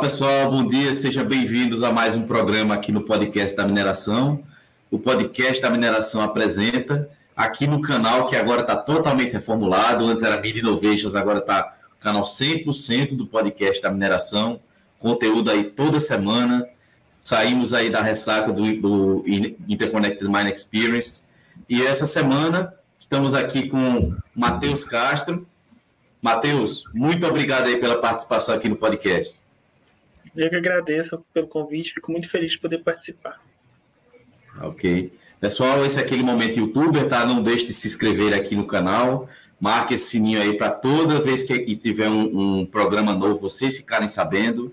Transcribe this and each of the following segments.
Pessoal, bom dia, sejam bem-vindos a mais um programa aqui no podcast da mineração. O podcast da mineração apresenta aqui no canal que agora está totalmente reformulado. Antes era Mini Innovations, agora está canal 100% do podcast da mineração. Conteúdo aí toda semana. Saímos aí da ressaca do, do Interconnected Mine Experience. E essa semana estamos aqui com Matheus Castro. Matheus, muito obrigado aí pela participação aqui no podcast. Eu que agradeço pelo convite, fico muito feliz de poder participar. Ok. Pessoal, esse é aquele momento youtuber, tá? Não deixe de se inscrever aqui no canal. Marque esse sininho aí para toda vez que tiver um, um, programa novo, vocês ficarem sabendo.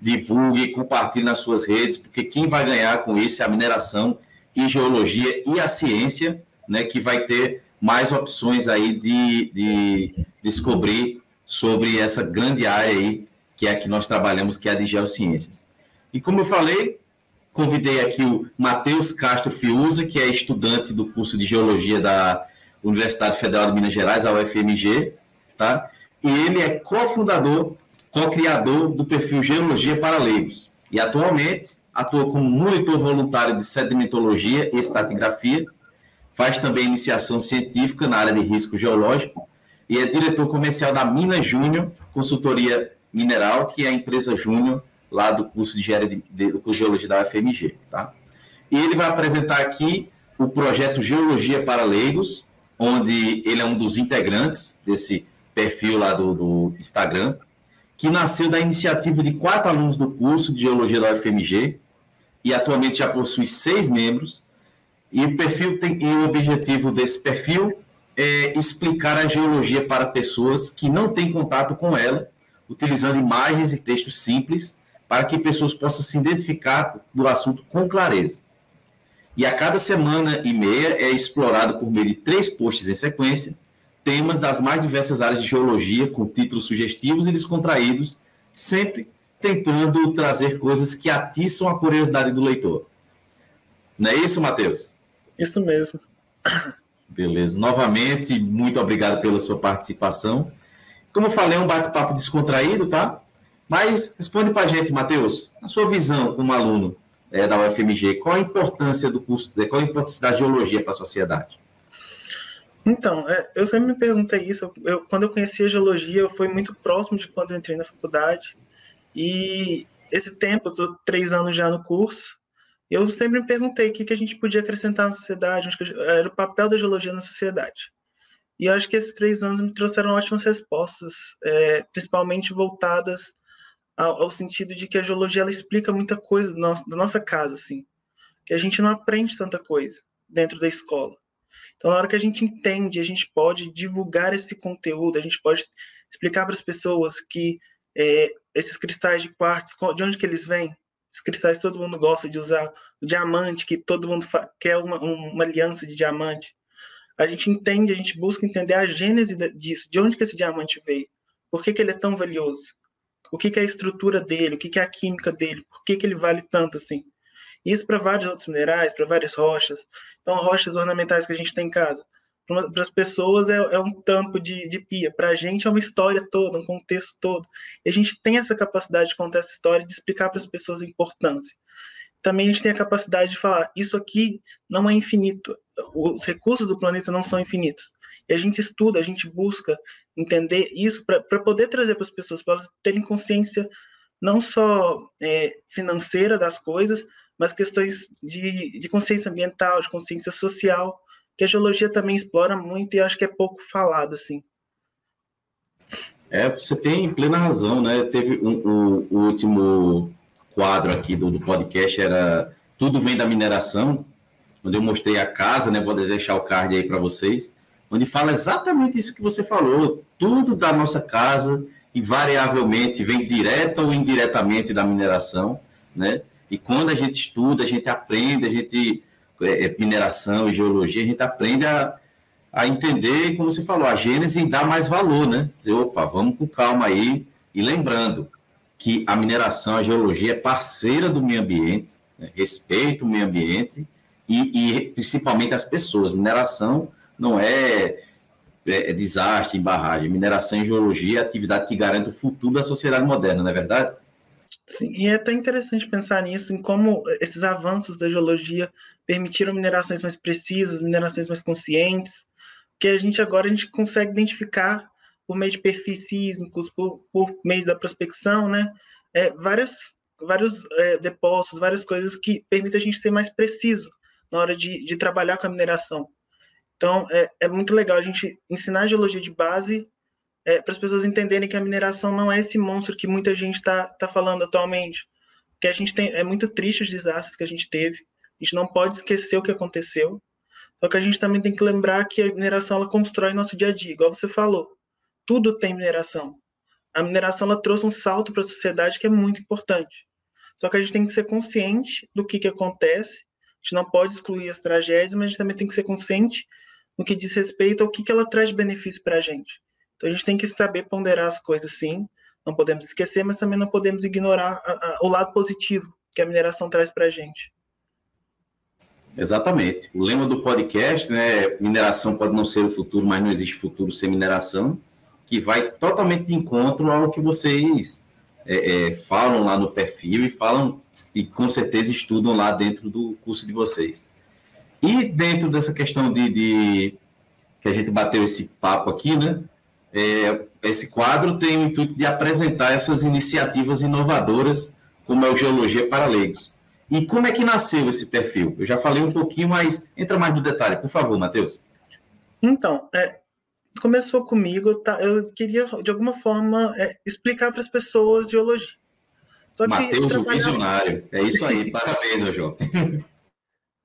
Divulgue, compartilhe nas suas redes, porque quem vai ganhar com isso é a mineração e geologia e a ciência, né? Que vai ter mais opções aí de, de descobrir sobre essa grande área aí, que é a que nós trabalhamos, que é a de geociências. E como eu falei, Convidei aqui o Matheus Castro Fiuza, que é estudante do curso de Geologia da Universidade Federal de Minas Gerais, a UFMG, tá? E ele é cofundador, co-criador do perfil Geologia para Leigos. E atualmente atua como monitor voluntário de sedimentologia e estratigrafia, faz também iniciação científica na área de risco geológico e é diretor comercial da Minas Júnior Consultoria Mineral, que é a empresa Júnior lá do curso de, de, de, do curso de Geologia da UFMG, tá? E ele vai apresentar aqui o projeto Geologia para Leigos, onde ele é um dos integrantes desse perfil lá do, do Instagram, que nasceu da iniciativa de quatro alunos do curso de Geologia da UFMG e atualmente já possui seis membros. E o perfil tem e o objetivo desse perfil é explicar a geologia para pessoas que não têm contato com ela, utilizando imagens e textos simples para que pessoas possam se identificar do assunto com clareza. E a cada semana e meia é explorado por meio de três posts em sequência temas das mais diversas áreas de geologia, com títulos sugestivos e descontraídos, sempre tentando trazer coisas que atiçam a curiosidade do leitor. Não é isso, Matheus? Isso mesmo. Beleza. Novamente, muito obrigado pela sua participação. Como eu falei, é um bate-papo descontraído, tá? Mas responde para a gente, Matheus, a sua visão como aluno é, da UFMG, qual a importância do curso, qual a importância da geologia para a sociedade? Então, é, eu sempre me perguntei isso. Eu, quando eu conheci a geologia, eu fui muito próximo de quando eu entrei na faculdade. E esse tempo, eu estou três anos já no curso, eu sempre me perguntei o que, que a gente podia acrescentar na sociedade, era o papel da geologia na sociedade. E acho que esses três anos me trouxeram ótimas respostas, é, principalmente voltadas ao, ao, sentido de que a geologia ela explica muita coisa da nossa, da nossa casa, assim, que a gente não aprende tanta coisa dentro da escola. Então, na hora que a gente entende, a gente pode divulgar esse conteúdo, a gente pode explicar para as pessoas que é, esses cristais de quartzo, de onde que eles vêm? Esses cristais todo mundo gosta de usar, o diamante, que todo mundo quer uma, uma aliança de diamante. A gente entende, a gente busca entender a gênese disso, de onde que esse diamante veio, por que, que ele é tão valioso o que, que é a estrutura dele, o que, que é a química dele, por que, que ele vale tanto assim. Isso para vários outros minerais, para várias rochas. Então, rochas ornamentais que a gente tem em casa. Para as pessoas é, é, um tampo de, de pia, para a gente é uma história toda, um contexto todo. E a gente tem essa capacidade de contar essa história e de explicar para as pessoas a importância. Também a gente tem a capacidade de falar: isso aqui não é infinito, os recursos do planeta não são infinitos. E a gente estuda, a gente busca entender isso para poder trazer para as pessoas, para elas terem consciência não só é, financeira das coisas, mas questões de, de consciência ambiental, de consciência social, que a geologia também explora muito e acho que é pouco falado, assim. É, você tem plena razão, né? Teve um, um, o último quadro aqui do, do podcast era Tudo Vem da Mineração, onde eu mostrei a casa, né? Vou deixar o card aí para vocês onde fala exatamente isso que você falou. Tudo da nossa casa, invariavelmente, vem direta ou indiretamente da mineração, né? E quando a gente estuda, a gente aprende, a gente, é, é, mineração e geologia, a gente aprende a, a entender, como você falou, a gênese e dar mais valor, né? Dizer, opa, vamos com calma aí. E lembrando que a mineração, a geologia é parceira do meio ambiente, né? respeita o meio ambiente e, e principalmente as pessoas. Mineração não é, é, é desastre em barragem. Mineração e geologia é atividade que garante o futuro da sociedade moderna, não é verdade? Sim, e é até interessante pensar nisso, em como esses avanços da geologia permitiram minerações mais precisas, minerações mais conscientes, que a gente agora a gente consegue identificar por meio de perfis sísmicos, por, por meio da prospecção, né, é, várias, vários é, depósitos, várias coisas que permitem a gente ser mais preciso na hora de, de trabalhar com a mineração. Então, é, é muito legal a gente ensinar a geologia de base é, para as pessoas entenderem que a mineração não é esse monstro que muita gente está tá falando atualmente. Que a gente tem é muito triste os desastres que a gente teve. A gente não pode esquecer o que aconteceu. Só que a gente também tem que lembrar que a mineração ela constrói nosso dia a dia, igual você falou. Tudo tem mineração. A mineração ela trouxe um salto para a sociedade que é muito importante. Só que a gente tem que ser consciente do que, que acontece. A gente não pode excluir as tragédias, mas a gente também tem que ser consciente no que diz respeito ao que, que ela traz benefício para a gente. Então a gente tem que saber ponderar as coisas, sim. Não podemos esquecer, mas também não podemos ignorar a, a, o lado positivo que a mineração traz para a gente. Exatamente. O lema do podcast, né? Mineração pode não ser o futuro, mas não existe futuro sem mineração, que vai totalmente de encontro ao que vocês é, é, falam lá no perfil e falam e com certeza estudam lá dentro do curso de vocês. E dentro dessa questão de, de que a gente bateu esse papo aqui, né? É, esse quadro tem o intuito de apresentar essas iniciativas inovadoras, como é o Geologia para Leigos. E como é que nasceu esse perfil? Eu já falei um pouquinho, mas entra mais no detalhe, por favor, Matheus. Então, é, começou comigo, tá, eu queria, de alguma forma, é, explicar para as pessoas geologia. Matheus, o visionário. É isso aí, parabéns, João.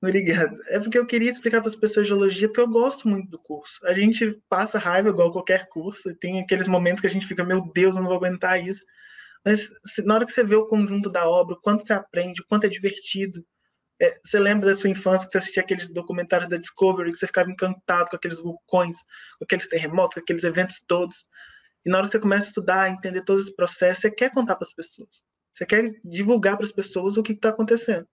Obrigado. É porque eu queria explicar para as pessoas geologia, porque eu gosto muito do curso. A gente passa raiva igual qualquer curso, e tem aqueles momentos que a gente fica, meu Deus, eu não vou aguentar isso. Mas na hora que você vê o conjunto da obra, o quanto você aprende, o quanto é divertido. É, você lembra da sua infância que você assistia aqueles documentários da Discovery, que você ficava encantado com aqueles vulcões, com aqueles terremotos, com aqueles eventos todos. E na hora que você começa a estudar, entender todo esse processo, você quer contar para as pessoas. Você quer divulgar para as pessoas o que está acontecendo.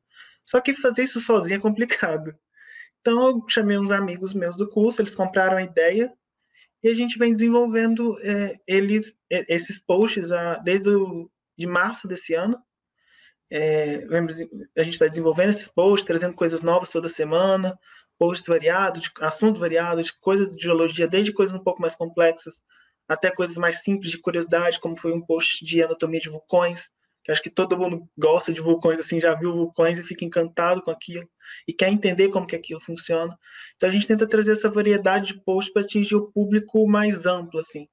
Só que fazer isso sozinho é complicado. Então eu chamei uns amigos meus do curso, eles compraram a ideia e a gente vem desenvolvendo é, eles, é, esses posts a, desde o, de março desse ano. É, a gente está desenvolvendo esses posts, trazendo coisas novas toda semana, posts variados, assuntos variados, coisas de geologia, desde coisas um pouco mais complexas até coisas mais simples de curiosidade, como foi um post de anatomia de vulcões, que acho que todo mundo gosta de vulcões, assim, já viu vulcões e fica encantado com aquilo e quer entender como que aquilo funciona. Então a gente tenta trazer essa variedade de posts para atingir o público mais amplo, assim,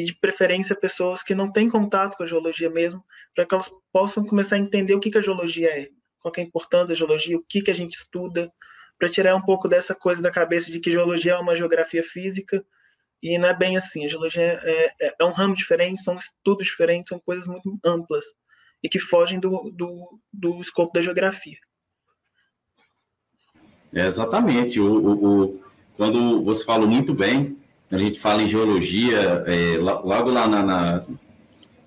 e de preferência pessoas que não têm contato com a geologia mesmo, para que elas possam começar a entender o que, que a geologia é, qual é a importância da geologia, o que, que a gente estuda, para tirar um pouco dessa coisa da cabeça de que geologia é uma geografia física, e não é bem assim. A geologia é, é, é um ramo diferente, são estudos diferentes, são coisas muito amplas e que fogem do, do, do escopo da geografia. É exatamente. O, o, o, quando você falou muito bem, a gente fala em geologia, é, logo lá na, na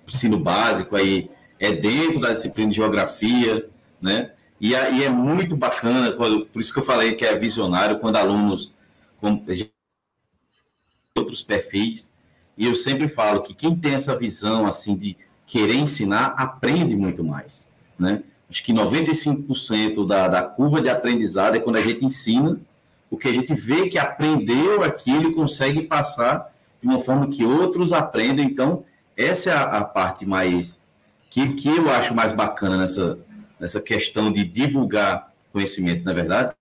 ensino básico, aí é dentro da disciplina de geografia, né? E, e é muito bacana, quando, por isso que eu falei que é visionário, quando alunos com outros perfis, e eu sempre falo que quem tem essa visão assim de querer ensinar, aprende muito mais. Né? Acho que 95% da, da curva de aprendizado é quando a gente ensina, porque a gente vê que aprendeu aquilo e consegue passar de uma forma que outros aprendem. Então, essa é a, a parte mais que, que eu acho mais bacana nessa, nessa questão de divulgar conhecimento, na é verdade?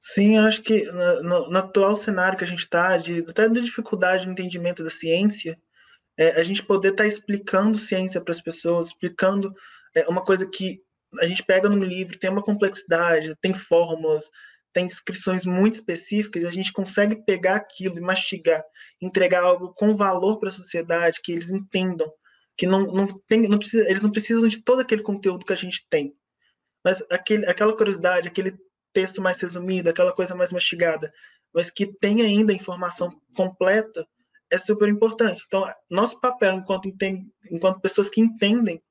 Sim, acho que no, no, atual cenário que a gente está, até da dificuldade no entendimento da ciência, é, a gente poder estar tá explicando ciência para as pessoas, explicando é, uma coisa que a gente pega no livro, tem uma complexidade, tem fórmulas, tem descrições muito específicas, a gente consegue pegar aquilo e mastigar, entregar algo com valor para a sociedade, que eles entendam, que não, não tem, não precisa, eles não precisam de todo aquele conteúdo que a gente tem, mas aquele, aquela curiosidade, aquele texto mais resumido, aquela coisa mais mastigada, mas que tem ainda a informação completa, é super importante. Então, nosso papel enquanto, enquanto pessoas que entendem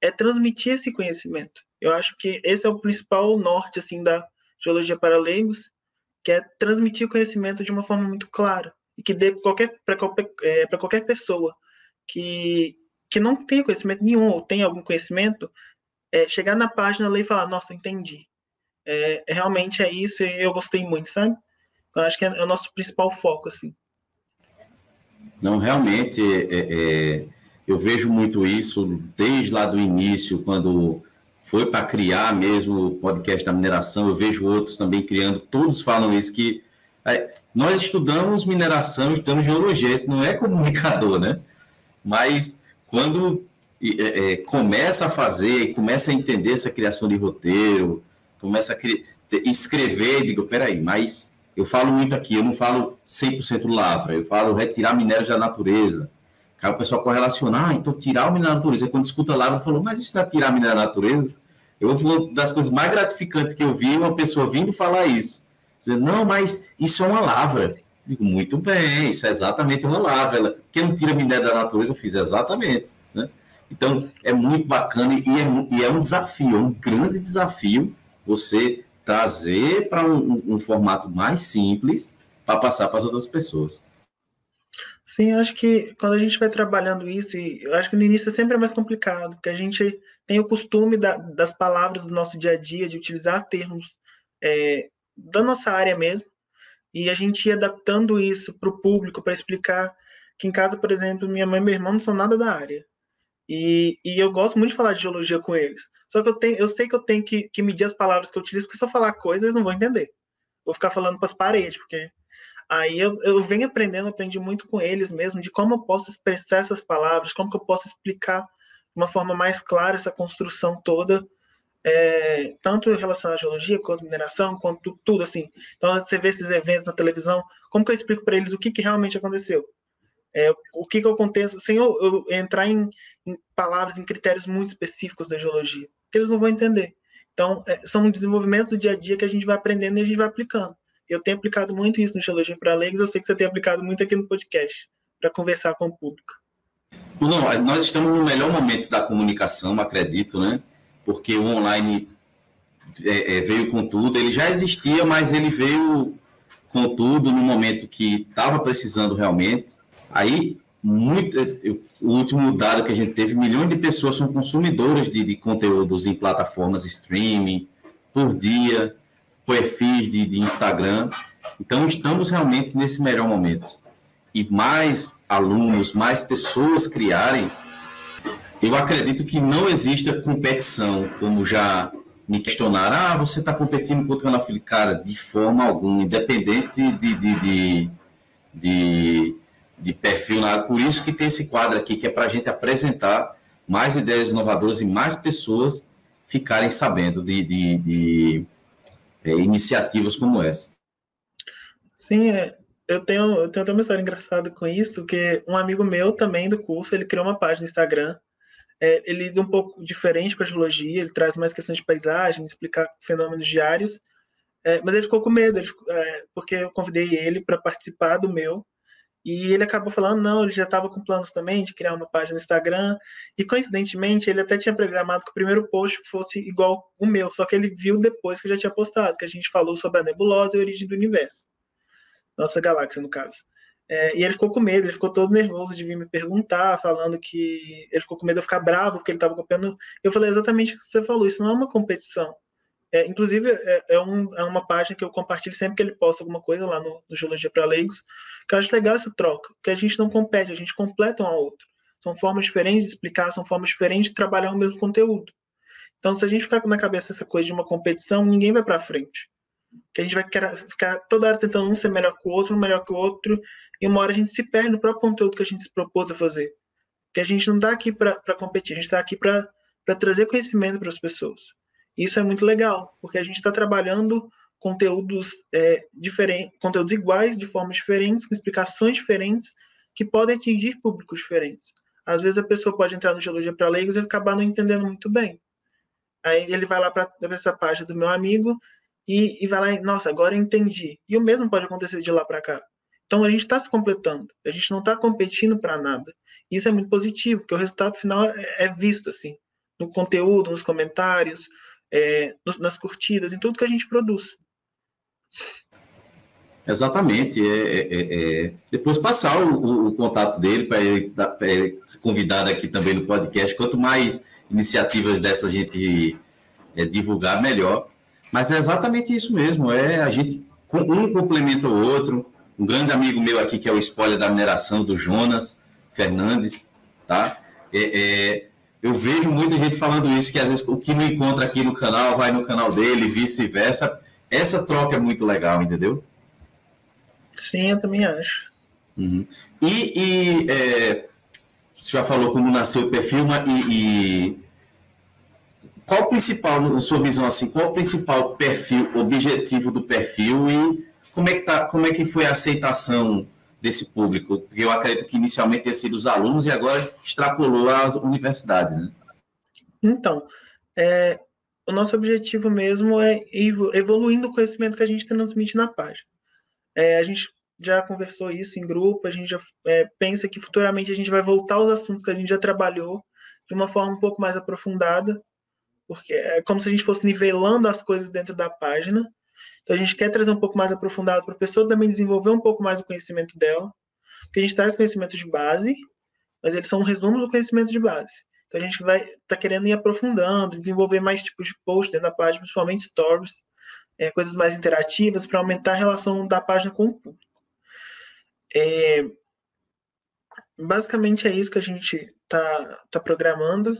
é transmitir esse conhecimento. Eu acho que esse é o principal norte assim da geologia para leigos, que é transmitir o conhecimento de uma forma muito clara e que dê para qualquer, é, qualquer pessoa que que não tem conhecimento nenhum ou tem algum conhecimento, é, chegar na página ler e falar, nossa, entendi. É, realmente é isso e eu gostei muito, sabe? Eu acho que é, é o nosso principal foco, assim. Não, realmente, é, é eu vejo muito isso desde lá do início, quando foi para criar mesmo o podcast da mineração, eu vejo outros também criando, todos falam isso, que é, nós estudamos mineração, estudamos geologia, não é comunicador, né? Mas quando é, é, começa a fazer, começa a entender essa criação de roteiro, começa a escrever, digo, peraí, mas eu falo muito aqui, eu não falo 100% lavra, eu falo retirar minérios da natureza. Aí o pessoal correlaciona, ah, então tirar o minério da natureza. Aí quando escuta lavra, falou, mas isso não é tirar minério da natureza? Eu vou das coisas mais gratificantes que eu vi, uma pessoa vindo falar isso. Dizendo, não, mas isso é uma lavra. Digo, muito bem, isso é exatamente uma lavra. Ela, quem não tira minério da natureza, eu fiz exatamente. Né? Então, é muito bacana e é, e é um desafio, é um grande desafio você trazer para um, um, um formato mais simples para passar para as outras pessoas. Sim, eu acho que quando a gente vai trabalhando isso, e eu acho que no início é sempre mais complicado, porque a gente tem o costume da, das palavras do nosso dia a dia, de utilizar termos é, da nossa área mesmo, e a gente ia adaptando isso para o público, para explicar que em casa, por exemplo, minha mãe e meu irmão não são nada da área. E, e eu gosto muito de falar de geologia com eles. Só que eu, tenho, eu sei que eu tenho que, que medir as palavras que eu utilizo, porque se eu falar coisas, eles não vão entender. Vou ficar falando para as paredes, porque Aí eu, eu venho aprendendo, aprendi muito com eles mesmo, de como eu posso expressar essas palavras, como que eu posso explicar de uma forma mais clara essa construção toda, é, tanto relacionada à geologia, quanto mineração, quanto tudo, assim. Então, você vê esses eventos na televisão, como que eu explico para eles o que, que realmente aconteceu? É, o que, que eu contexto, sem eu, eu entrar em, em, palavras, em critérios muito específicos da geologia, que eles não vão entender. Então, é, são desenvolvimentos do dia a dia que a gente vai aprendendo e a gente vai aplicando. Eu tenho aplicado muito isso no Geologia para Leigos, eu sei que você tem aplicado muito aqui no podcast, para conversar com o público. Não, nós estamos no melhor momento da comunicação, acredito, né? Porque o online é, é, veio com tudo, ele já existia, mas ele veio com tudo no momento que estava precisando realmente. Aí, muito, o último dado que a gente teve, milhões de pessoas são consumidoras de, de conteúdos em plataformas streaming por dia perfis de, de Instagram. Então, estamos realmente nesse melhor momento. E mais alunos, mais pessoas criarem, eu acredito que não exista competição, como já me questionaram, ah, você está competindo contra o Anafili? Cara, de forma alguma, independente de, de, de, de, de perfil. Por isso que tem esse quadro aqui, que é para a gente apresentar mais ideias inovadoras e mais pessoas ficarem sabendo de, de, de é, iniciativas como essa. Sim, é, eu tenho, eu tenho até uma história engraçada com isso, que um amigo meu também do curso, ele criou uma página no Instagram, é, ele é um pouco diferente para a geologia, ele traz mais questões de paisagem, explicar fenômenos diários, é, mas ele ficou com medo, ele, é, porque eu convidei ele para participar do meu, e ele acabou falando, não, ele já estava com planos também de criar uma página no Instagram. E coincidentemente, ele até tinha programado que o primeiro post fosse igual o meu, só que ele viu depois que eu já tinha postado, que a gente falou sobre a nebulosa e a origem do universo. Nossa galáxia, no caso. É, e ele ficou com medo, ele ficou todo nervoso de vir me perguntar, falando que ele ficou com medo de eu ficar bravo, porque ele estava copiando. Eu falei exatamente o que você falou, isso não é uma competição. É, inclusive, é, é, um, é, uma página que eu compartilho sempre que ele posta alguma coisa lá no, no Geologia para Leigos, que eu acho legal essa troca, que a gente não compete, a gente completa um ao outro. São formas diferentes de explicar, são formas diferentes de trabalhar o mesmo conteúdo. Então, se a gente ficar na cabeça essa coisa de uma competição, ninguém vai para frente. Que a gente vai ficar toda hora tentando um ser melhor que o outro, um melhor que o outro, e uma hora a gente se perde no próprio conteúdo que a gente se propôs a fazer. Porque a gente não está aqui para competir, a gente está aqui para trazer conhecimento para as pessoas. Isso é muito legal, porque a gente está trabalhando conteúdos é, diferentes, conteúdos iguais de formas diferentes, com explicações diferentes, que podem atingir públicos diferentes. Às vezes a pessoa pode entrar no Geologia para Leigos e acabar não entendendo muito bem. Aí ele vai lá para essa página do meu amigo e, e vai lá e, nossa, agora eu entendi. E o mesmo pode acontecer de lá para cá. Então a gente está se completando, a gente não está competindo para nada. Isso é muito positivo, porque o resultado final é, é visto assim, no conteúdo, nos comentários, é, nas curtidas, em tudo que a gente produz. Exatamente. É, é, é, é. depois passar o, o, o contato dele para ele, ele, ser convidado aqui também no podcast. Quanto mais iniciativas dessa a gente é, divulgar, melhor. Mas é exatamente isso mesmo. É a gente um complementa o outro. Um grande amigo meu aqui que é o spoiler da mineração do Jonas Fernandes, tá? É, eu vejo muita gente falando isso que às vezes o que não encontra aqui no canal vai no canal dele, vice-versa. Essa troca é muito legal, entendeu? Sim, eu também acho. Uhum. E, e é, você já falou como nasceu o perfil, e, e qual o principal, na sua visão, assim, qual o principal perfil, objetivo do perfil e como é que, tá, como é que foi a aceitação desse público? Porque eu acredito que inicialmente tinha sido os alunos e agora extrapolou às universidades, né? Então, é, o nosso objetivo mesmo é evoluindo o conhecimento que a gente transmite na página. É, a gente já conversou isso em grupo, a gente já é, pensa que futuramente a gente vai voltar aos assuntos que a gente já trabalhou de uma forma um pouco mais aprofundada, porque é como se a gente fosse nivelando as coisas dentro da página. Então a gente quer trazer um pouco mais aprofundado para a pessoa também desenvolver um pouco mais o conhecimento dela, porque a gente traz conhecimento de base, mas eles são um resumo do conhecimento de base. Então a gente vai tá querendo ir aprofundando, desenvolver mais tipos de posts dentro da página, principalmente stories, é, coisas mais interativas para aumentar a relação da página com o público. É, basicamente é isso que a gente está tá programando.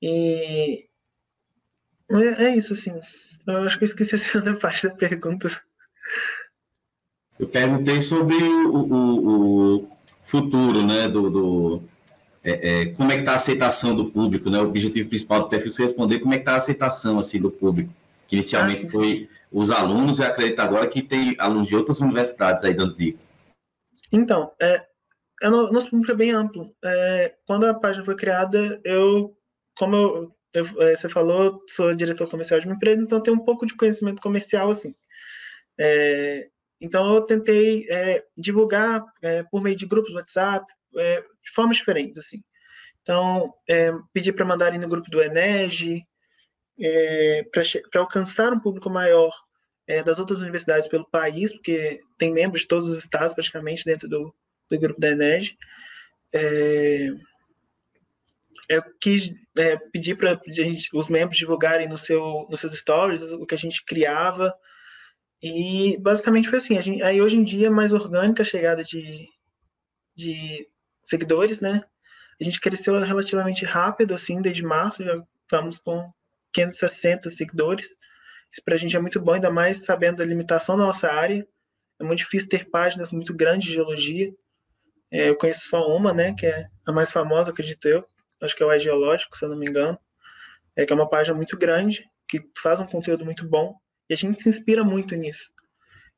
E é, é isso, assim. Eu acho que eu esqueci a segunda parte da pergunta. Eu perguntei sobre o, o, o futuro, né, do, do é, é, como é que está a aceitação do público, né? O objetivo principal do perfil é responder como é que está a aceitação assim do público que inicialmente ah, foi os alunos, e acredito agora que tem alunos de outras universidades aí dando dicas. Então, é, é nosso público é bem amplo. É, quando a página foi criada, eu, como eu, eu, é, você falou, sou diretor comercial de uma empresa, então tenho um pouco de conhecimento comercial, assim. É, então, eu tentei é, divulgar é, por meio de grupos WhatsApp, é, de formas diferentes, assim. Então, pedi para mandarem no grupo do Enege, é, para alcançar um público maior é, das outras universidades pelo país, porque tem membros de todos os estados praticamente dentro do, do grupo da Eneg. Eu quis é, pedir para os membros divulgarem no seu, nos seus stories o que a gente criava. E basicamente foi assim. Gente, aí hoje em dia é mais orgânica a chegada de, de seguidores, né? A gente cresceu relativamente rápido, assim, desde março, já estamos com 560 seguidores. Isso para a gente é muito bom, ainda mais sabendo da limitação da nossa área. É muito difícil ter páginas muito grandes de geologia. É, eu conheço só uma, né, que é a mais famosa, acredito eu. Acho que é o Geológico, se eu não me engano. É que é uma página muito grande, que faz um conteúdo muito bom. E a gente se inspira muito nisso.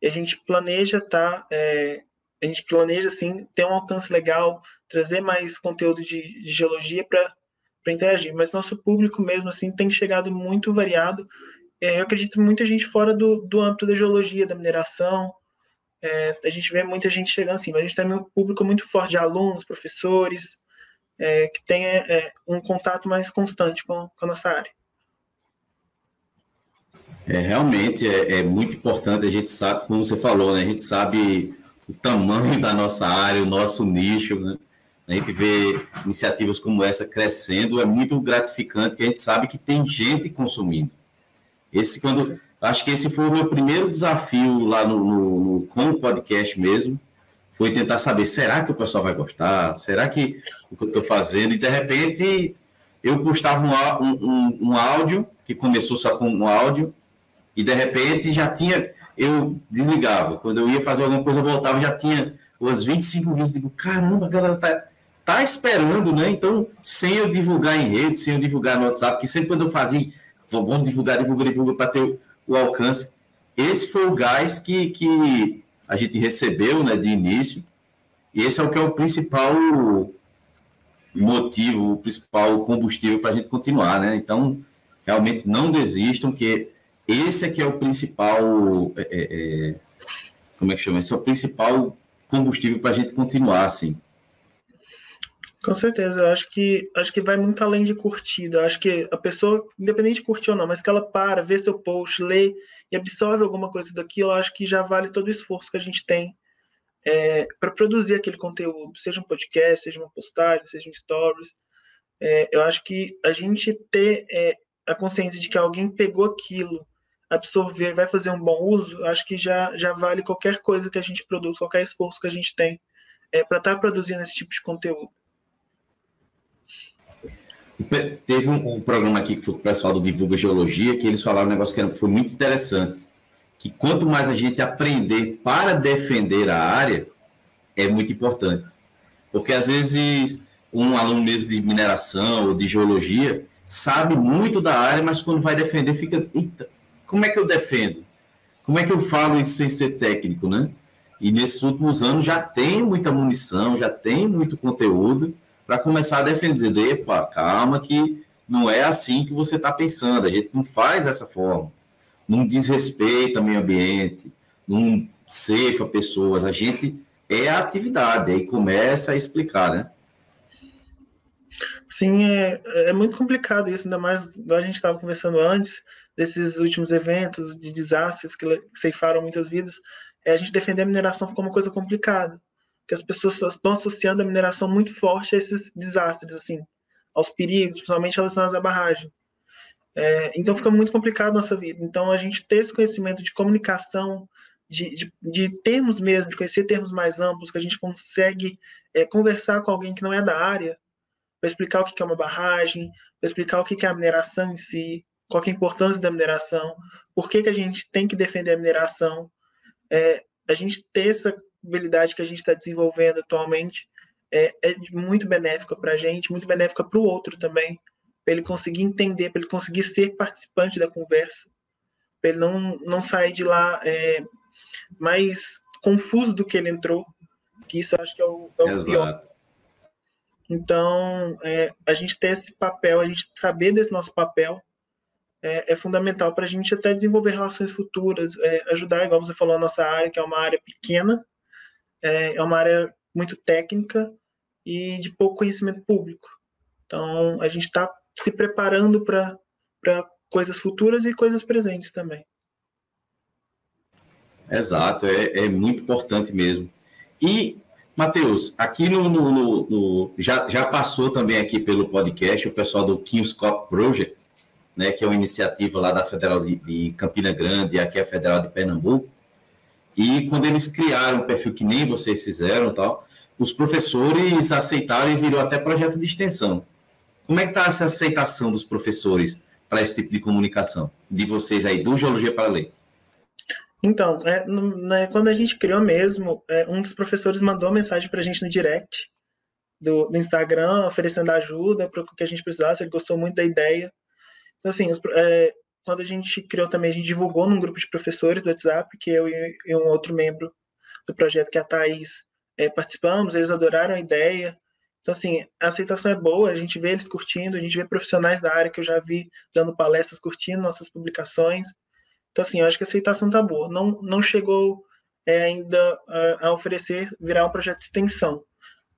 E a gente planeja tá, é, a gente planeja assim ter um alcance legal, trazer mais conteúdo de, de geologia para interagir. Mas nosso público mesmo assim tem chegado muito variado. É, eu acredito muita gente fora do, do âmbito da geologia, da mineração. É, a gente vê muita gente chegando assim, mas a gente tem um público muito forte de alunos, professores, é, que tem é, um contato mais constante com, com a nossa área. É, realmente é, é, muito importante, a gente sabe, como você falou, né? a gente sabe o tamanho da nossa área, o nosso nicho, né? a gente vê iniciativas como essa crescendo, é muito gratificante, que a gente sabe que tem gente consumindo. Esse, quando, acho que esse foi o meu primeiro desafio lá no, no, no com o podcast mesmo, foi tentar saber, será que o pessoal vai gostar? Será que o que eu estou fazendo? E, de repente, eu postava um, um, um, áudio, que começou só com um áudio, e, de repente, já tinha... Eu desligava. Quando eu ia fazer alguma coisa, eu voltava, já tinha umas 25 vídeos. Digo, caramba, a galera tá tá esperando, né? Então, sem eu divulgar em rede, sem eu divulgar no WhatsApp, que sempre quando eu fazia, vamos divulgar, divulgar, divulgar para ter o, o, alcance. Esse foi o gás que, que a gente recebeu, né, de início. E esse é o que é o principal motivo, o principal combustível para a gente continuar, né? Então, realmente não desistam, que esse aqui é o principal, é, é, é, como é que chama? Esse é o principal combustível para a gente continuar, assim. Com certeza, eu acho que acho que vai muito além de curtida. Eu acho que a pessoa, independente de curtir ou não, mas que ela para, vê seu post, lê e absorve alguma coisa daquilo, eu acho que já vale todo o esforço que a gente tem é, para produzir aquele conteúdo, seja um podcast, seja uma postagem, seja um stories. É, eu acho que a gente ter é, a consciência de que alguém pegou aquilo, absorver, vai fazer um bom uso, acho que já, já vale qualquer coisa que a gente produz, qualquer esforço que a gente tem é, para estar tá produzindo esse tipo de conteúdo. Teve um, um, programa aqui que foi o pessoal do Divulga Geologia, que eles falaram um negócio que foi muito interessante, que quanto mais a gente aprender para defender a área, é muito importante. Porque às vezes um aluno mesmo de mineração ou de geologia sabe muito da área, mas quando vai defender fica, eita, como é que eu defendo? Como é que eu falo isso sem ser técnico, né? E nesses últimos anos já tem muita munição, já tem muito conteúdo para começar a defender. Epa, calma que não é assim que você está pensando. A gente não faz dessa forma. Não desrespeita meio ambiente, não cefa pessoas. A gente é a atividade. Aí começa a explicar, né? Sim, é, é muito complicado isso, ainda mais a gente estava conversando antes desses últimos eventos de desastres que ceifaram muitas vidas. É, a gente defender a mineração ficou uma coisa complicada, que as pessoas estão associando a mineração muito forte a esses desastres, assim, aos perigos, principalmente relacionados à barragem. É, então fica muito complicado a nossa vida. Então a gente ter esse conhecimento de comunicação, de, de, de termos mesmo, de conhecer termos mais amplos, que a gente consegue é, conversar com alguém que não é da área, para explicar o que é uma barragem, para explicar o que é a mineração em si, qual é a importância da mineração, por que, que a gente tem que defender a mineração. É, a gente ter essa habilidade que a gente está desenvolvendo atualmente é, é muito benéfica para a gente, muito benéfica para o outro também, para ele conseguir entender, para ele conseguir ser participante da conversa, para ele não, não sair de lá é, mais confuso do que ele entrou, que isso acho que é o, é o pior. Então, é, a gente ter esse papel, a gente saber desse nosso papel, é, é fundamental para a gente até desenvolver relações futuras, é, ajudar, igual você falou, a nossa área, que é uma área pequena, é, é uma área muito técnica e de pouco conhecimento público. Então, a gente está se preparando para coisas futuras e coisas presentes também. Exato, é, é muito importante mesmo. E Matheus, aqui no, no, no, no, já, já passou também aqui pelo podcast o pessoal do Kingscop Project, né, que é uma iniciativa lá da Federal de, de, Campina Grande e aqui é a Federal de Pernambuco. E quando eles criaram um perfil que nem vocês fizeram, tal, os professores aceitaram e virou até projeto de extensão. Como é que está essa aceitação dos professores para esse tipo de comunicação de vocês aí do Geologia para a Lei? Então, é, né, quando a gente criou mesmo, é, um dos professores mandou uma mensagem para a gente no direct do, do Instagram, oferecendo ajuda para o que a gente precisasse. Ele gostou muito da ideia. Então, assim, os, é, quando a gente criou também, a gente divulgou num grupo de professores do WhatsApp, que eu e, um outro membro do projeto, que é a Thaís, é, participamos. Eles adoraram a ideia. Então, assim, a aceitação é boa, a gente vê eles curtindo, a gente vê profissionais da área que eu já vi dando palestras curtindo nossas publicações. Então, assim, eu acho que a aceitação tá boa. Não, não chegou é, ainda a, a, oferecer virar um projeto de extensão.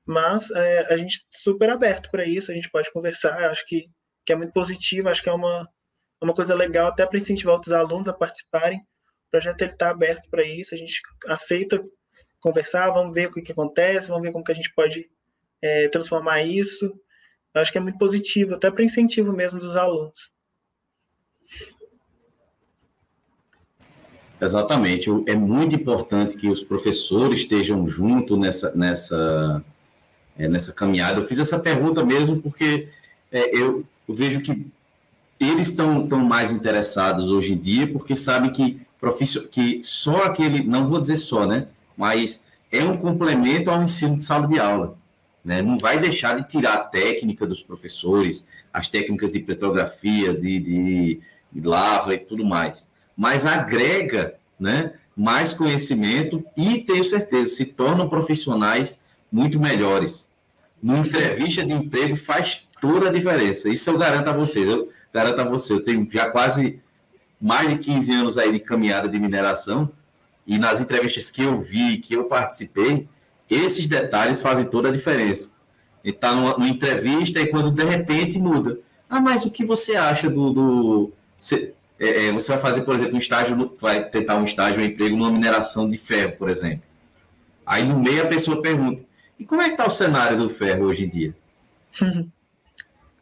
Mas é, a gente super aberto para isso, a gente pode conversar, acho que, que é muito positivo, acho que é uma, uma coisa legal até para incentivar outros alunos a participarem. O projeto está aberto para isso, a gente aceita conversar, vamos ver o que, que acontece, vamos ver como que a gente pode é, transformar isso. Eu acho que é muito positivo, até para incentivo mesmo dos alunos. Exatamente. É muito importante que os professores estejam junto nessa, nessa, é, nessa caminhada. Eu fiz essa pergunta mesmo porque é, eu, eu, vejo que eles estão, estão mais interessados hoje em dia porque sabem que, que só aquele, não vou dizer só, né? Mas é um complemento ao ensino de sala de aula. Né? Não vai deixar de tirar a técnica dos professores, as técnicas de petrografia, de, de, de lavra e tudo mais mas agrega né, mais conhecimento e, tenho certeza, se tornam profissionais muito melhores. Numa entrevista de emprego faz toda a diferença. Isso eu garanto a vocês. Eu garanto a você. Eu tenho já quase mais de 15 anos aí de caminhada de mineração e nas entrevistas que eu vi, que eu participei, esses detalhes fazem toda a diferença. está numa, numa, entrevista e quando de repente muda. Ah, mas o que você acha do. do você, é, é, você vai fazer, por exemplo, um estágio, vai tentar um estágio, um emprego numa mineração de ferro, por exemplo. Aí no meio a pessoa pergunta: e como é que está o cenário do ferro hoje em dia?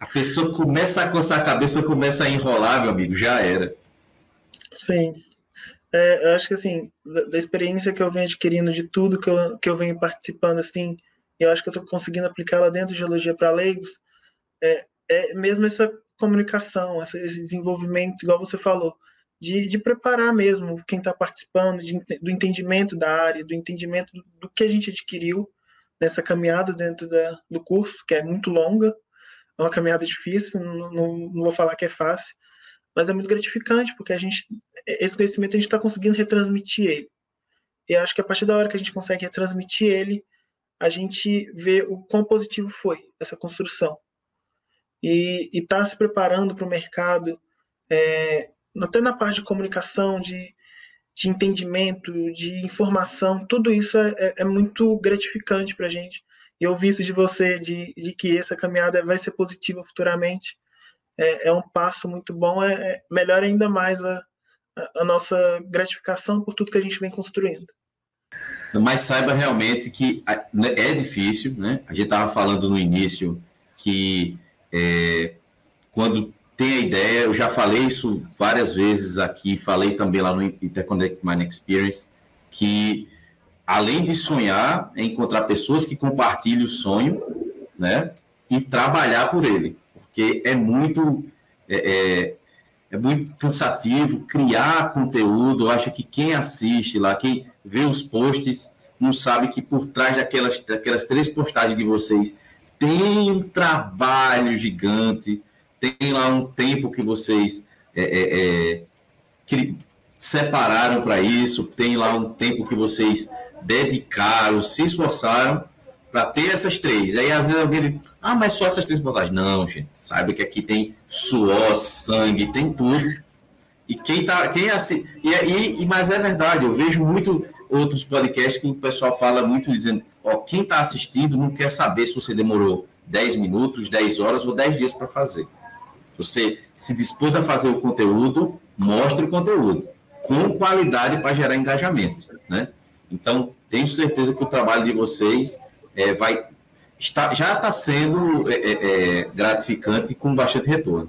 a pessoa começa a coçar a cabeça, começa a enrolar, meu amigo, já era. Sim. É, eu acho que assim, da, da, experiência que eu venho adquirindo, de tudo que eu, que eu venho participando, assim, eu acho que eu estou conseguindo aplicá-la dentro de geologia para leigos, é, é mesmo essa comunicação, esse desenvolvimento, igual você falou, de, de preparar mesmo quem está participando, de, do entendimento da área, do entendimento do, do, que a gente adquiriu nessa caminhada dentro da, do curso, que é muito longa, é uma caminhada difícil, não, não, não vou falar que é fácil, mas é muito gratificante, porque a gente, esse conhecimento a gente está conseguindo retransmitir ele. E acho que a partir da hora que a gente consegue retransmitir ele, a gente vê o quão positivo foi essa construção. E estar tá se preparando para o mercado, é, até na parte de comunicação, de, de entendimento, de informação, tudo isso é, é, é muito gratificante para a gente. E ouvir isso de você, de, de que essa caminhada vai ser positiva futuramente, é, é um passo muito bom, é, é melhora ainda mais a, a nossa gratificação por tudo que a gente vem construindo. Mas saiba realmente que né, é difícil, né? A gente estava falando no início que é, quando tem a ideia, eu já falei isso várias vezes aqui, falei também lá no Interconnect Mind Experience, que além de sonhar, é encontrar pessoas que compartilhem o sonho, né? E trabalhar por ele porque é muito é, é, é muito cansativo criar conteúdo. Acho que quem assiste lá, quem vê os posts, não sabe que por trás daquelas, daquelas três postagens de vocês tem um trabalho gigante, tem lá um tempo que vocês é, é, é que separaram para isso, tem lá um tempo que vocês dedicaram, se esforçaram para ter essas três. Aí às vezes alguém diz, ah, mas só essas três postagens. Não, gente, saiba que aqui tem suor, sangue, tem tudo. E quem tá, quem assim, e, e, mas é verdade, eu vejo muito outros podcasts que o pessoal fala muito dizendo, ó, quem está assistindo não quer saber se você demorou 10 minutos, 10 horas ou 10 dias para fazer. Você se dispôs a fazer o conteúdo, mostre o conteúdo com qualidade para gerar engajamento, né? Então, tenho certeza que o trabalho de vocês é, vai está, já está sendo é, é, é, gratificante com bastante retorno.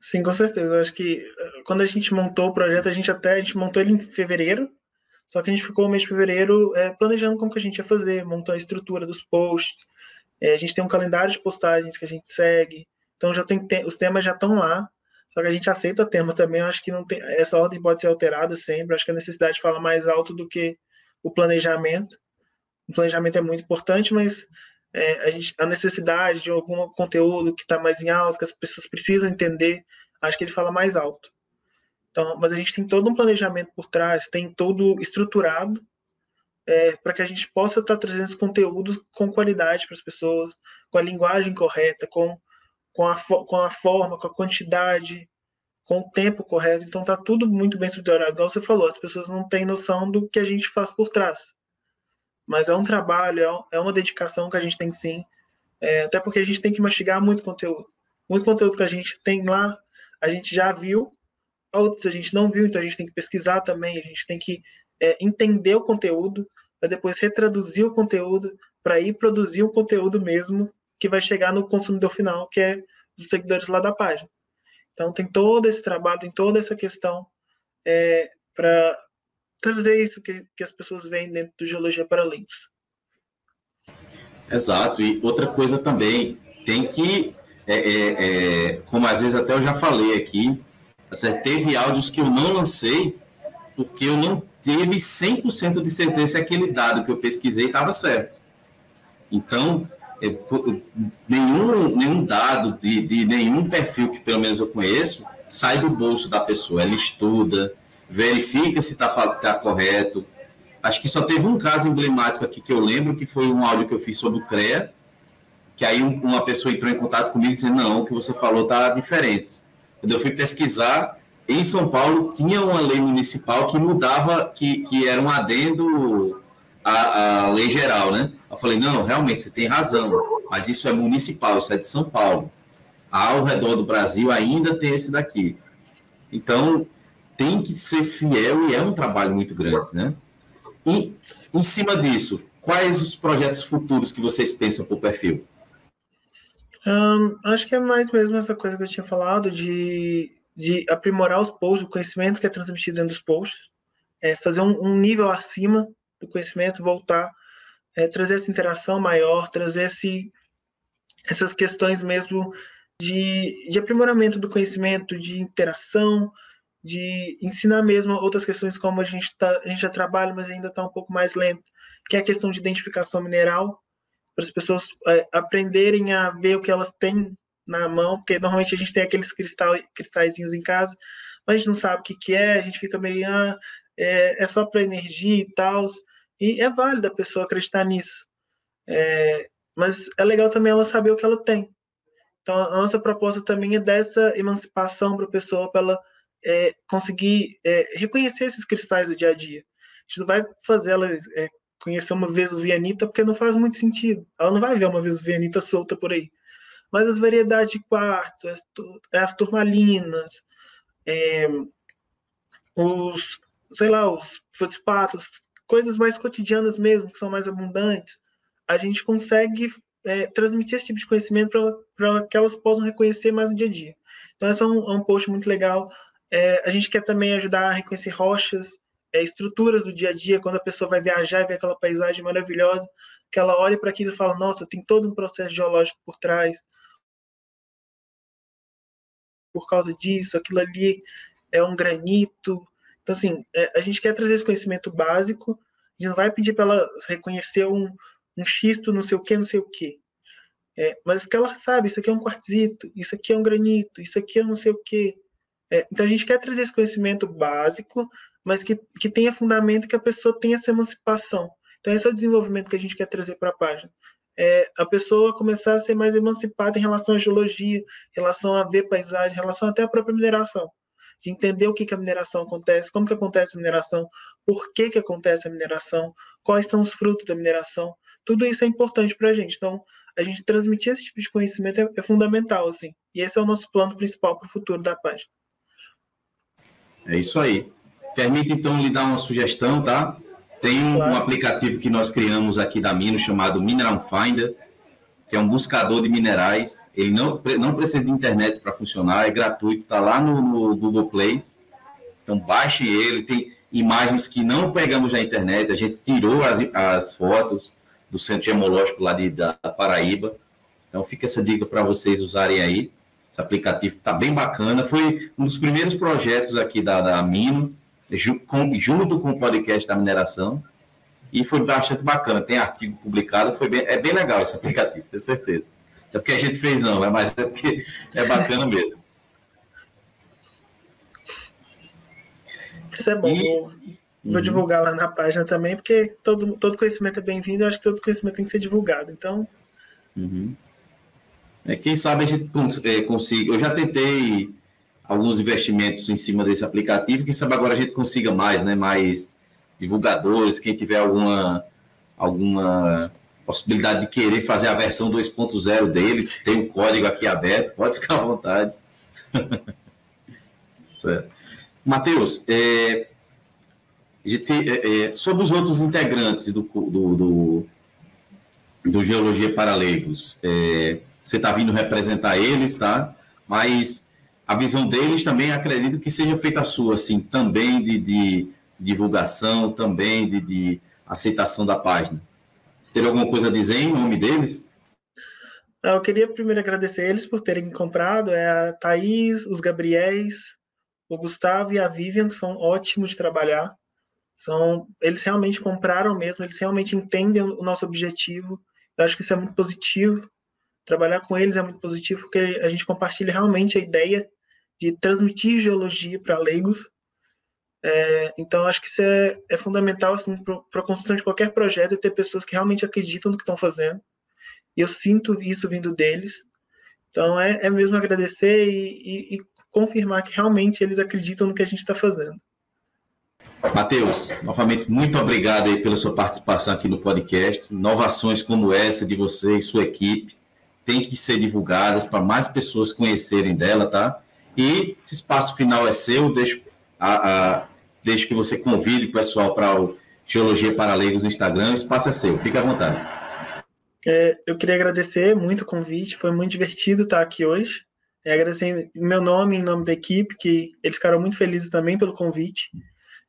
Sim, com certeza. Acho que eh, quando a gente montou o projeto, a gente até a gente montou ele em fevereiro, só que a gente ficou o mês de fevereiro é, planejando como que a gente ia fazer, montar a estrutura dos posts. É, a gente tem um calendário de postagens que a gente segue, então já tem te os temas já estão lá. Só que a gente aceita tema também. Eu acho que não tem essa ordem pode ser alterada sempre. Acho que a necessidade fala mais alto do que o planejamento o planejamento é muito importante, mas é, a, gente, a, necessidade de algum conteúdo que está mais em alto, que as pessoas precisam entender, acho que ele fala mais alto. Então, mas a gente tem todo um planejamento por trás, tem todo estruturado é, para que a gente possa estar tá trazendo conteúdos com qualidade para as pessoas, com a linguagem correta, com, com, a, com a forma, com a quantidade, com o tempo correto. Então, está tudo muito bem estruturado. Igual você falou, as pessoas não têm noção do que a gente faz por trás mas é um trabalho, é, é uma dedicação que a gente tem sim, é, até porque a gente tem que mastigar muito conteúdo. Muito conteúdo que a gente tem lá, a gente já viu, outros a gente não viu, então a gente tem que pesquisar também, a gente tem que é, entender o conteúdo, para depois retraduzir o conteúdo, para ir produzir um conteúdo mesmo que vai chegar no consumidor final, que é os seguidores lá da página. Então tem todo esse trabalho, tem toda essa questão é, para trazer isso que, que as pessoas veem dentro do Geologia para Leigos. Exato, e outra coisa também, tem que, é, é, é, como às vezes até eu já falei aqui, tá teve áudios que eu não lancei porque eu não teve 100% de certeza que aquele dado que eu pesquisei estava certo. Então, nenhum, nenhum dado de, de nenhum perfil que pelo menos eu conheço sai do bolso da pessoa. Ela estuda, verifica se está tá correto. Acho que só teve um caso emblemático aqui que eu lembro, que foi um áudio que eu fiz sobre o CREA, que aí uma pessoa entrou em contato comigo dizendo, não, o que você falou está diferente. Quando eu fui pesquisar, em São Paulo tinha uma lei municipal que mudava, que, que era um adendo à, à lei geral, né? Eu falei, não, realmente, você tem razão. mas isso é municipal, isso é de São Paulo. Ao redor do Brasil ainda tem esse daqui. Então, tem que ser fiel e é um trabalho muito grande, né? E, em cima disso, quais os projetos futuros que vocês pensam para o perfil? Um, acho que é mais mesmo essa coisa que eu tinha falado de, de aprimorar os posts, o conhecimento que é transmitido dentro dos posts, é fazer um, um nível acima do conhecimento, voltar, é, trazer essa interação maior, trazer esse, essas questões mesmo de, de aprimoramento do conhecimento, de interação, de ensinar mesmo outras questões como a gente, tá, a gente já trabalha, mas ainda está um pouco mais lento, que é a questão de identificação mineral, para as pessoas é, aprenderem a ver o que elas têm na mão, porque normalmente a gente tem aqueles cristal, cristalzinhos em casa, mas a gente não sabe o que, que é, a gente fica meio, ah, é, é só para energia e tal, e é válido a pessoa acreditar nisso. É, mas é legal também ela saber o que ela tem. Então, a nossa proposta também é dessa emancipação para a pessoa, para ela é, conseguir é, reconhecer esses cristais do dia a dia. A gente não vai fazer ela é, conhecer uma Vesuvianita porque não faz muito sentido. Ela não vai ver uma Vesuvianita solta por aí. Mas as variedades de quartzo, as, as turmalinas, é, os, sei lá, os fosfatos, coisas mais cotidianas mesmo, que são mais abundantes, a gente consegue é, transmitir esse tipo de conhecimento para que elas possam reconhecer mais no dia a dia. Então, esse é um, é um post muito legal. É, a gente quer também ajudar a reconhecer rochas, é, estruturas do dia a dia, quando a pessoa vai viajar e vê aquela paisagem maravilhosa, que ela olha para aquilo e fala: Nossa, tem todo um processo geológico por trás. Por causa disso, aquilo ali é um granito. Então, assim, é, a gente quer trazer esse conhecimento básico, a gente não vai pedir para ela reconhecer um, um xisto, não sei o que, não sei o que. É, mas que ela sabe, isso aqui é um quartzito, isso aqui é um granito, isso aqui é não sei o que. É, então a gente quer trazer esse conhecimento básico mas que, que tenha fundamento que a pessoa tenha essa emancipação. Então, esse é o desenvolvimento que a gente quer trazer para a página. É a pessoa começar a ser mais emancipada em relação à geologia, em relação a ver paisagem, em relação até à própria mineração. De entender o que, que a mineração acontece, como que acontece a mineração, por que, que acontece a mineração, quais são os frutos da mineração. Tudo isso é importante para a gente. Então, a gente transmitir esse tipo de conhecimento é, é fundamental, assim. E esse é o nosso plano principal para o futuro da página. É isso aí. Permite, então, lhe dar uma sugestão, tá? Tem um, claro. um aplicativo que nós criamos aqui da Mino chamado Mineral Finder, que é um buscador de minerais. Ele não, não precisa de internet para funcionar, é gratuito, está lá no, no, Google Play. Então, baixe ele. Tem imagens que não pegamos na internet, a gente tirou as, as fotos do Centro Gemológico lá de, da Paraíba. Então, fica essa dica para vocês usarem aí. Esse aplicativo está bem bacana. Foi um dos primeiros projetos aqui da, da Mino junto com o podcast da mineração. E foi bastante bacana. Tem artigo publicado, foi bem, é bem legal esse aplicativo, tenho certeza. É porque a gente fez, não, né? mas é porque é bacana mesmo. Isso é bom. E... Vou, vou uhum. divulgar lá na página também, porque todo, todo conhecimento é bem-vindo. Eu acho que todo conhecimento tem que ser divulgado. Então. Uhum. É, quem sabe a gente cons é, consiga. Eu já tentei alguns investimentos em cima desse aplicativo. Quem sabe agora a gente consiga mais, né? Mais divulgadores, quem tiver alguma, alguma possibilidade de querer fazer a versão 2.0 dele, tem o um código aqui aberto, pode ficar à vontade. certo. Matheus, é, é, é, sobre os outros integrantes do, do, do, do Geologia para Leigos, é, você está vindo representar eles, tá? Mas a visão deles também acredito que seja feita a sua, assim, também de, de divulgação, também de, de, aceitação da página. Você teria alguma coisa a dizer em nome deles? Eu queria primeiro agradecer eles por terem comprado, é a Thaís, os Gabriéis, o Gustavo e a Vivian, que são ótimos de trabalhar. São, eles realmente compraram mesmo, eles realmente entendem o nosso objetivo. Eu acho que isso é muito positivo. Trabalhar com eles é muito positivo porque a gente compartilha realmente a ideia de transmitir geologia para leigos. É, então, acho que isso é, é fundamental assim, para a construção de qualquer projeto, ter pessoas que realmente acreditam no que estão fazendo. E eu sinto isso vindo deles. Então, é, é mesmo agradecer e, e, e confirmar que realmente eles acreditam no que a gente está fazendo. Matheus, novamente, muito obrigado aí pela sua participação aqui no podcast. Inovações como essa de você e sua equipe tem que ser divulgadas para mais pessoas conhecerem dela, tá? E esse espaço final é seu, deixo, a, a, deixo que você convide o pessoal para o Geologia para Leigos no Instagram, o espaço é seu, fique à vontade. É, eu queria agradecer muito o convite, foi muito divertido estar aqui hoje. É, agradecer em meu nome, em nome da equipe, que eles ficaram muito felizes também pelo convite.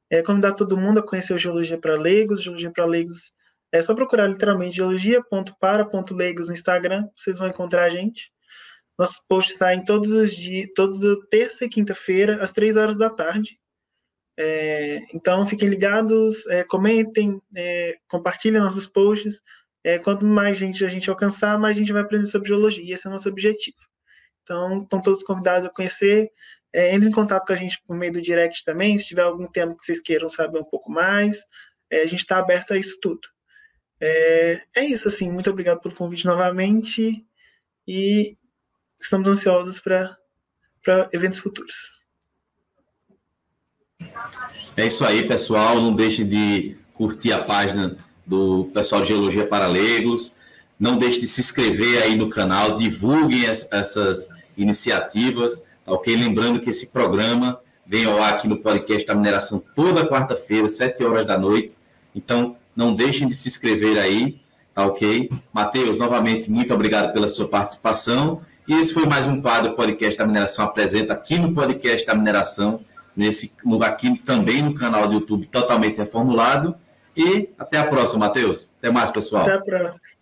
É, convidar todo mundo a conhecer o Geologia para Leigos. Geologia para Leigos é só procurar literalmente geologia.para.leigos no Instagram, vocês vão encontrar a gente. Nossos posts saem todos os dias, toda terça e quinta-feira, às três horas da tarde. É, então fiquem ligados, é, comentem, é, compartilhem nossos posts. É, quanto mais gente a gente alcançar, mais a gente vai aprender sobre geologia. Esse é o nosso objetivo. Então, estão todos convidados a conhecer. É, entre em contato com a gente por meio do direct também, se tiver algum tema que vocês queiram saber um pouco mais. É, a gente está aberto a isso tudo. É, é isso, assim. Muito obrigado pelo convite novamente e estamos ansiosos para eventos futuros. É isso aí, pessoal. Não deixe de curtir a página do pessoal de Geologia para Leigos. Não deixe de se inscrever aí no canal, divulguem essas iniciativas, tá ok? Lembrando que esse programa vem ao ar aqui no podcast da mineração toda quarta-feira, sete horas da noite. Então, não deixem de se inscrever aí, tá ok? Matheus, novamente, muito obrigado pela sua participação. E esse foi mais um quadro Podcast da Mineração Apresenta aqui no Podcast da Mineração, nesse, aqui também no canal do YouTube totalmente reformulado. E até a próxima, Matheus. Até mais, pessoal. Até a próxima.